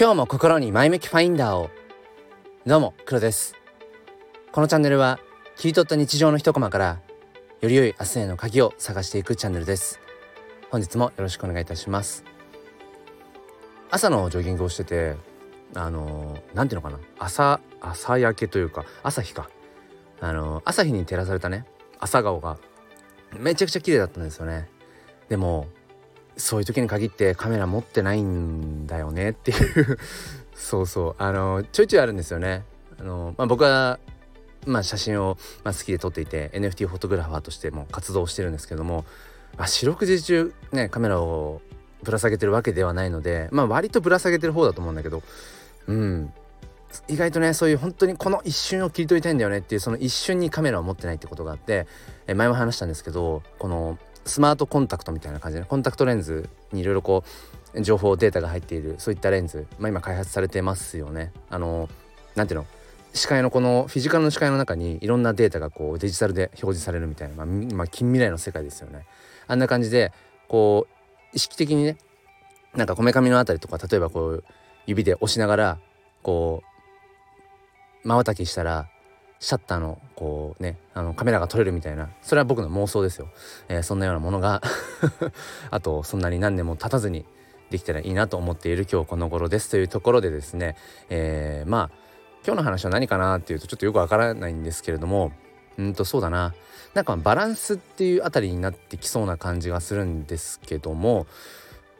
今日も心に前向きファインダーを。どうも黒です。このチャンネルは切り取った日常の一コマからより良い明日への鍵を探していくチャンネルです。本日もよろしくお願いいたします。朝のジョギングをしててあのなんていうのかな。朝朝焼けというか朝日か。あの朝日に照らされたね朝顔がめちゃくちゃ綺麗だったんですよね。でもそういう時に限ってカメラ持ってないんだよねっていう。そうそう。あのちょいちょいあるんですよね。あの、まあ、僕はまあ、写真を、ま、好きで撮っていて NFT フォトグラファーとしても活動してるんですけども、まあ、四六時中ねカメラをぶら下げてるわけではないのでまあ割とぶら下げてる方だと思うんだけどうん。意外とねそういう本当にこの一瞬を切り取りたいんだよねっていうその一瞬にカメラを持ってないってことがあってえ前も話したんですけどこのスマートコンタクトみたいな感じでコンタクトレンズにいろいろこう情報データが入っているそういったレンズ、まあ、今開発されてますよね。あのなんていうの？視界のこのフィジカルの視界の中にいろんなデータがこうデジタルで表示されるみたいな、まあ、まあ、近未来の世界ですよね。あんな感じでこう意識的にねなんかこめかみのあたりとか例えばこう指で押しながらこう瞬きしたらシャッターのこうねあのカメラが撮れるみたいなそれは僕の妄想ですよ、えー、そんなようなものが あとそんなに何年も経たずにできたらいいなと思っている今日この頃ですというところでですね、えー、まあ今日の話は何かなっていうとちょっとよくわからないんですけれどもうんとそうだな。なんかバランスっていうあたりになってきそうな感じがするんですけども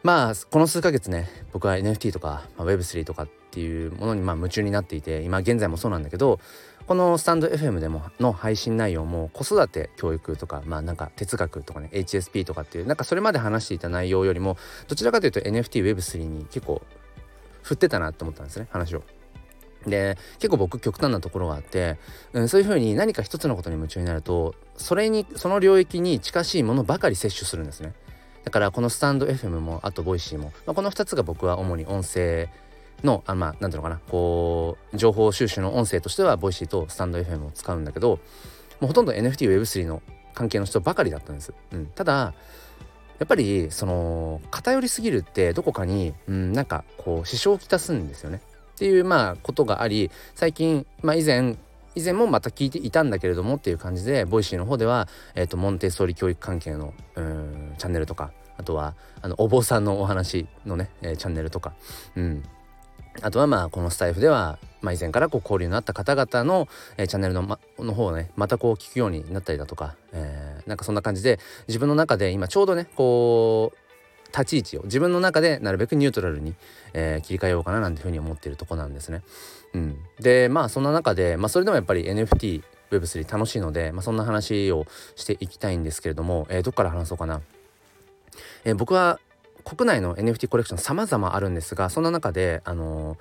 まあこの数ヶ月ね僕は NFT とか、Web3 とかっていうものにまあ夢中になっていて今現在もそうなんだけどこのスタンド FM でもの配信内容も子育て教育とかまあなんか哲学とかね HSP とかっていうなんかそれまで話していた内容よりもどちらかというと NFT Web3 に結構振ってたなって思ったんですね話を。で結構僕極端なところがあって、うん、そういうふうに何か一つのことに夢中になるとそれにその領域に近しいものばかり摂取するんですねだからこのスタンド FM もあとボイシーも、まあ、この2つが僕は主に音声のあまあ何ていうのかなこう情報収集の音声としてはボイシーとスタンド FM を使うんだけどもうほとんど NFT Web3 の関係の人ばかりだったんです。うん、ただやっぱりその偏りすぎるってどこかに、うん、なんかこう支障をきたすんですよね。っていうまあことがあり最近、まあ、以前以前もまた聞いていたんだけれどもっていう感じで Voicy の方では、えーと、モンテッソーリ教育関係のうんチャンネルとかあとはあのお坊さんのお話のね、えー、チャンネルとか、うん、あとはまあこのスタイフでは、まあ、以前からこう交流のあった方々の、えー、チャンネルの,、ま、の方をねまたこう聞くようになったりだとか、えー、なんかそんな感じで自分の中で今ちょうどねこう立ち位置を自分の中でなるべくニュートラルに、えー、切り替えようかななんていうふうに思っているとこなんですね。うん、でまあそんな中で、まあ、それでもやっぱり NFT Web3 楽しいので、まあ、そんな話をしていきたいんですけれども、えー、どっから話そうかな。えー、僕は国内の NFT コレクション様々あるんですがそんな中で、あの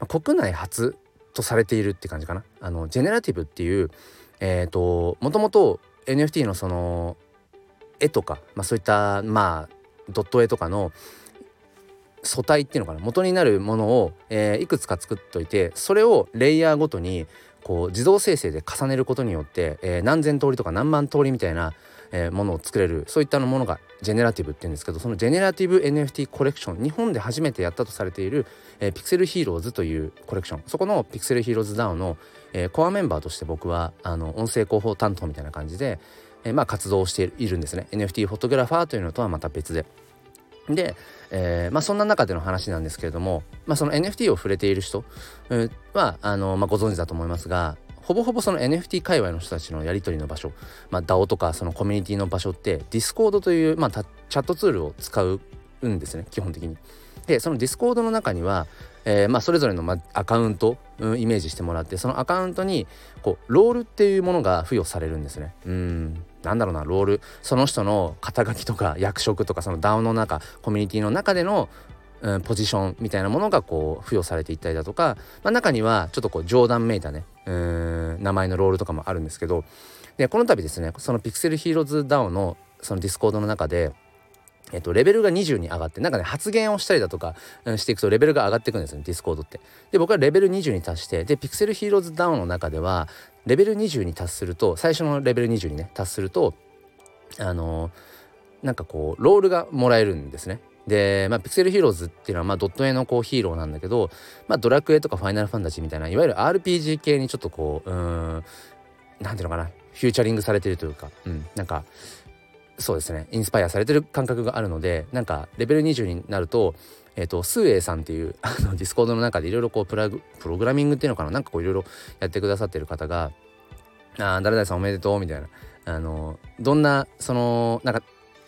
ー、国内初とされているって感じかな。あのジェネラティブっていうえっ、ー、ともともと NFT のその絵とか、まあ、そういったまあドット絵とかの素体っていうのかな。元になるものを、えー、いくつか作っといてそれをレイヤーごとにこう自動生成で重ねることによって、えー、何千通りとか何万通りみたいな、えー、ものを作れるそういったものがジェネラティブっていうんですけどそのジェネラティブ NFT コレクション日本で初めてやったとされている、えー、ピクセルヒーローズというコレクションそこのピクセルヒーローズ DAO の、えー、コアメンバーとして僕はあの音声広報担当みたいな感じで、えー、まあ活動しているんですね NFT フォトグラファーというのとはまた別で。で、えーまあ、そんな中での話なんですけれども、まあ、その NFT を触れている人はあの、まあ、ご存知だと思いますがほぼほぼその NFT 界隈の人たちのやり取りの場所、まあ、DAO とかそのコミュニティの場所って Discord という、まあ、チャットツールを使うんですね基本的に。でその Discord の中には、えーまあ、それぞれの、ま、アカウント、うん、イメージしてもらってそのアカウントにこうロールっていうものが付与されるんですね。うんなんだろうなロールその人の肩書きとか役職とかその DAO の中コミュニティの中でのうん、ポジションみたいなものがこう付与されていったりだとか、まあ、中にはちょっとこう冗談めいたねうん名前のロールとかもあるんですけどでこの度ですねそのピクセルヒーローズ DAO のそのディスコードの中でえっと、レベルが20に上がってなんかね発言をしたりだとか、うん、していくとレベルが上がっていくんですよディスコードって。で僕はレベル20に達してでピクセルヒーローズ DAO の中ではレベル20に達すると最初のレベル20にね達するとあのー、なんかこうロールがもらえるんですね。で、まあ、ピクセルヒーローズっていうのは、まあ、ドット絵のこうヒーローなんだけど、まあ、ドラクエとかファイナルファンタジーみたいないわゆる RPG 系にちょっとこううんなんていうのかなフューチャリングされてるというか、うん、なんかそうですねインスパイアされてる感覚があるのでなんかレベル20になるとえっ、ー、とスーエイさんっていう あのディスコードの中でいろいろこうプラグプログラミングっていうのかななんかこういろいろやってくださってる方が「ああ誰々さんおめでとう」みたいなあのどんなそのなんか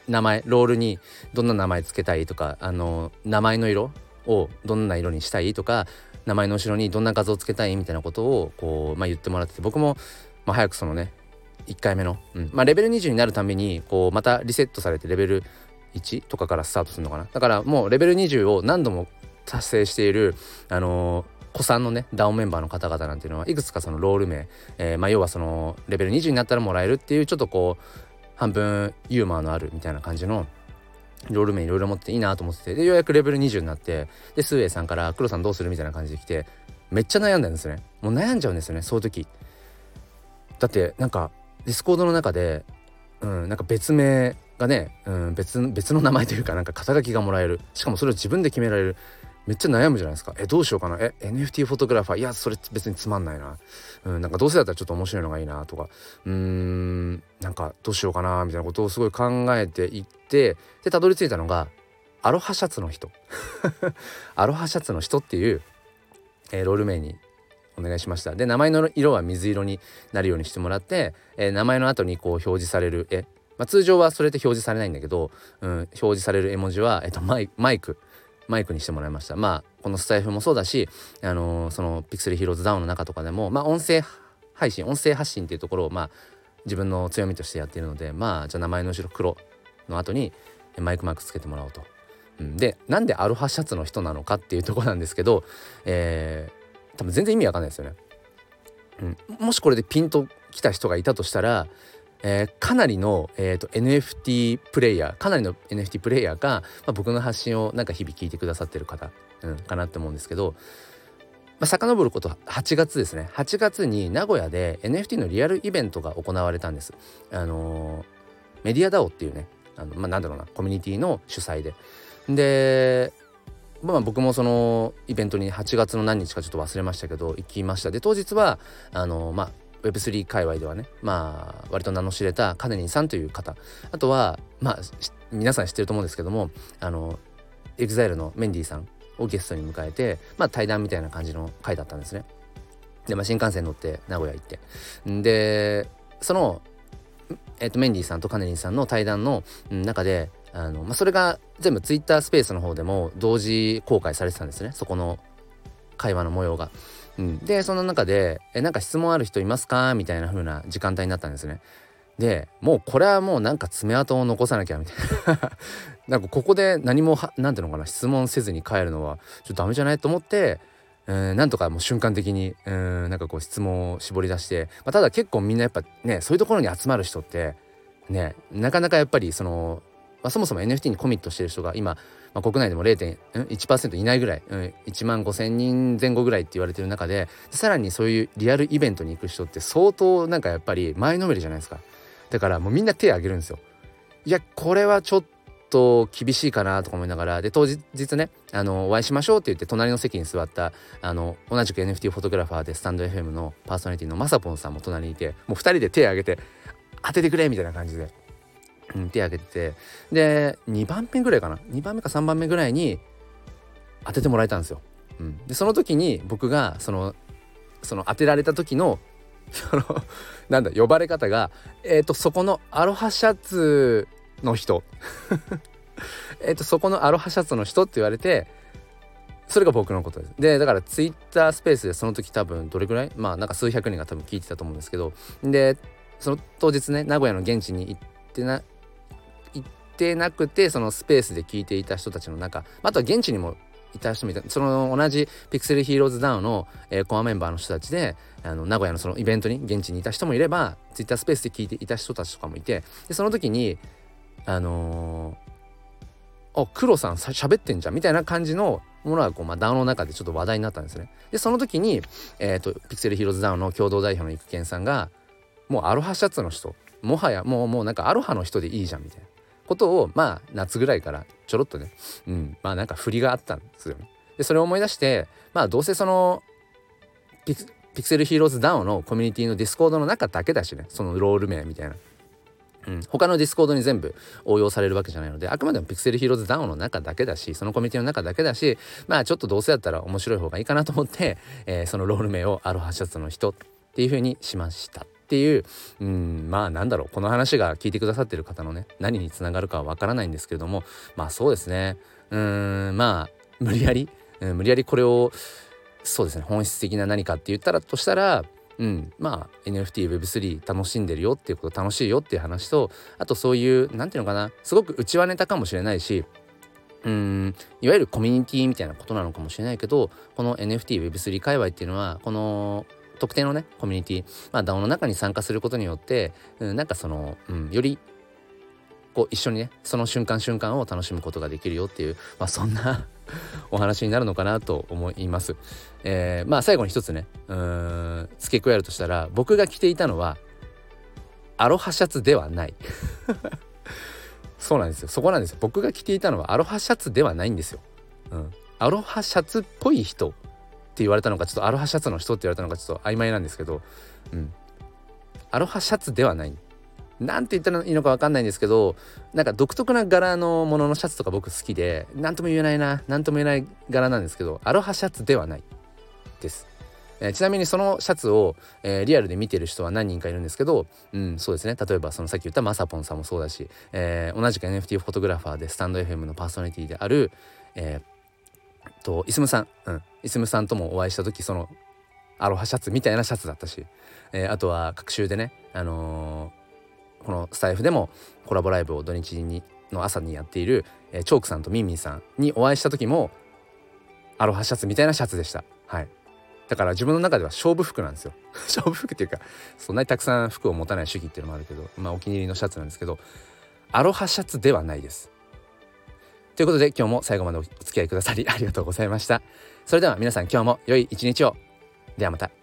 名前ロールにどんな名前つけたいとかあの名前の色をどんな色にしたいとか名前の後ろにどんな画像をつけたいみたいなことをこう、まあ、言ってもらってて僕も、まあ、早くそのね1回目の、うん。まあ、レベル20になるためにこうまたリセットされてレベル1とかからスタートするのかな。だからもうレベル20を何度も達成しているあのー古参のね DAO メンバーの方々なんていうのはいくつかそのロール名、えー、まあ、要はそのレベル20になったらもらえるっていうちょっとこう半分ユーモアのあるみたいな感じのロール名いろいろ持っていいなと思っててでようやくレベル20になってでスーエイさんから「黒さんどうする?」みたいな感じで来てめっちゃ悩んだんですね。もう悩んじゃうんですよねそういう時。だってなんかディスコードの中で、うん、なんか別名がね、うん、別別の名前というかなんか肩書きがもらえる。しかもそれを自分で決められる。めっちゃ悩むじゃないですか。えどうしようかな。え NFT フォトグラファー。いやそれ別につまんないな、うん、なんかどうせだったらちょっと面白いのがいいなとか。うーんなんかどうしようかなみたいなことをすごい考えていってでたどり着いたのがアロハシャツの人。アロハシャツの人っていう、えー、ロール名にお願いしました。で名前の色は水色になるようにしてもらって、えー、名前の後にこう表示される絵、まあ、通常はそれって表示されないんだけど、うん、表示される絵文字は、えーと、マイク。マイクにしてもらいましたまあこのスタイフもそうだし、あのー、そのピクセルヒーローズダウンの中とかでもまあ音声配信音声発信っていうところをまあ自分の強みとしてやっているのでまあじゃあ名前の後ろ黒の後にマイクマークつけてもらおうと。うん、でなんでアロハシャツの人なのかっていうとこなんですけど、えー、多分全然意味わかんないですよね。うん、もしこれでピンときた人がいたとしたらえー、かなりの、えーと、NFT プレイヤーかなりの NFT プレイヤーが、まあ、僕の発信をなんか日々聞いてくださってる方、うん、かなって思うんですけど、まあ、遡ること8月ですね8月に名古屋で NFT のリアルイベントが行われたんです。あのー、メディア DAO っていうねあの、まあ、なんだろうなコミュニティの主催で。でまあ、僕もそのイベントに8月の何日かちょっと忘れましたけど行きましたで当日はあのまあ Web3 界隈ではねまあ割と名の知れたカネリンさんという方あとはまあ皆さん知ってると思うんですけどもあの EXILE のメンディーさんをゲストに迎えてまあ対談みたいな感じの回だったんですね。で、まあ、新幹線乗って名古屋行ってでその、えー、とメンディーさんとカネリンさんの対談の中であの、まあ、それが全部 Twitter スペースの方でも同時公開されてたんですねそこの会話の模様が。うん、でその中で「えなんか質問ある人いますか?」みたいな風な時間帯になったんですね。でもうこれはもうなんか爪痕を残さなきゃみたいな なんかここで何も何ていうのかな質問せずに帰るのはちょっとダメじゃないと思って、えー、なんとかもう瞬間的にうんなんかこう質問を絞り出して、まあ、ただ結構みんなやっぱねそういうところに集まる人ってねなかなかやっぱりその、まあ、そもそも NFT にコミットしてる人が今まあ、国内でも0.1%いないぐらい、うん、1万5,000人前後ぐらいって言われてる中でさらにそういうリアルイベントに行く人って相当なんかやっぱり前のめりじゃないですか。だからもうみんな手挙げるんですよ。いやこれはちょっと厳しいかなとか思いながら。で当日ねあのお会いしましょうって言って隣の席に座ったあの同じく NFT フォトグラファーでスタンド FM のパーソナリティのまさぽんさんも隣にいてもう2人で手挙げて当ててくれみたいな感じで。うん、手挙げてて。で2番目ぐらいかな。2番目か3番目ぐらいに当ててもらえたんですよ。うん、でその時に僕がそのその当てられた時の そのなんだ呼ばれ方がえっ、ー、とそこのアロハシャツの人。えっとそこのアロハシャツの人って言われてそれが僕のことです。でだからツイッタースペースでその時多分どれぐらい？まあなんか数百人が多分聞いてたと思うんですけど。でその当日ね名古屋の現地に行ってな行ってなくてそのスペースで聞いていた人たちの中あとは現地にもいた人もいたその同じピクセルヒーローズダウンの、えー、コアメンバーの人たちであの名古屋のそのイベントに現地にいた人もいればツイッタースペースで聞いていた人たちとかもいてでその時にあのー、あ黒さんしゃべってんじゃんみたいな感じのものがこう、まあ、ダウンの中でちょっと話題になったんですね。でその時に、えーと、ピクセルヒーローズ DAO の共同代表の育賢さんがもうアロハシャツの人もはやもうもうなんかアロハの人でいいじゃんみたいな。ことをまあ夏ぐらいからちょろっとね、うん、まあなんか振りがあったんですよね。でそれを思い出してまあどうせそのピクセルヒーローズ DAO のコミュニティのディスコードの中だけだしねそのロール名みたいな。うん、他のディスコードに全部応用されるわけじゃないのであくまでもピクセルヒーローズ DAO の中だけだしそのコミュニティの中だけだしまあちょっとどうせやったら面白い方がいいかなと思って、えー、そのロール名をアロハシャツの人っていう風にしましたっていううんまあなんだろうこの話が聞いてくださってる方のね何につながるかはわからないんですけれどもまあそうですね。うんまあ無理やり、うん、無理やりこれをそうですね本質的な何かって言ったらとしたらうん、まあ NFTWeb3 楽しんでるよっていうこと楽しいよっていう話とあとそういう何て言うのかなすごく内輪ネタかもしれないしうんいわゆるコミュニティみたいなことなのかもしれないけどこの NFTWeb3 界隈っていうのはこの特定のねコミュニティまあ DAO の中に参加することによって、うん、なんかその、うん、よりこう一緒にねその瞬間瞬間を楽しむことができるよっていう、まあ、そんな お話になるのかなと思います。えー、まあ最後に一つねうん付け加えるとしたら僕が着ていたのはアロハシャツではない。そうなんですよ。そこなんですよ。僕が着ていたのはアロハシャツではないんですよ。うん、アロハシャツっぽい人。言われたのかちょっとアロハシャツの人って言われたのかちょっと曖昧なんですけど、うん、アロハシャツではない。何て言ったらいいのか分かんないんですけどなんか独特な柄のもののシャツとか僕好きで何とも言えないな何とも言えない柄なんですけどアロハシャツではないです。えー、ちなみにそのシャツを、えー、リアルで見てる人は何人かいるんですけど、うん、そうですね。例えばそのさっき言ったまさぽんさんもそうだし、えー、同じく NFT フォトグラファーでスタンド FM のパーソナリティである、えー、とイスムさん、うん、イスムさんともお会いした時そのアロハシャツみたいなシャツだったし、えー、あとは各週でね、あのーこのスタイフでもコラボライブを土日にの朝にやっている、えー、チョークさんとミンミンさんにお会いした時もアロハシャツみたいなシャツでした。はい。だから自分の中では勝負服なんですよ。勝負服っていうかそんなにたくさん服を持たない主義っていうのもあるけどまあお気に入りのシャツなんですけどアロハシャツではないです。ということで今日も最後までお付き合いくださりありがとうございました。それでは皆さん今日も良い一日を。ではまた。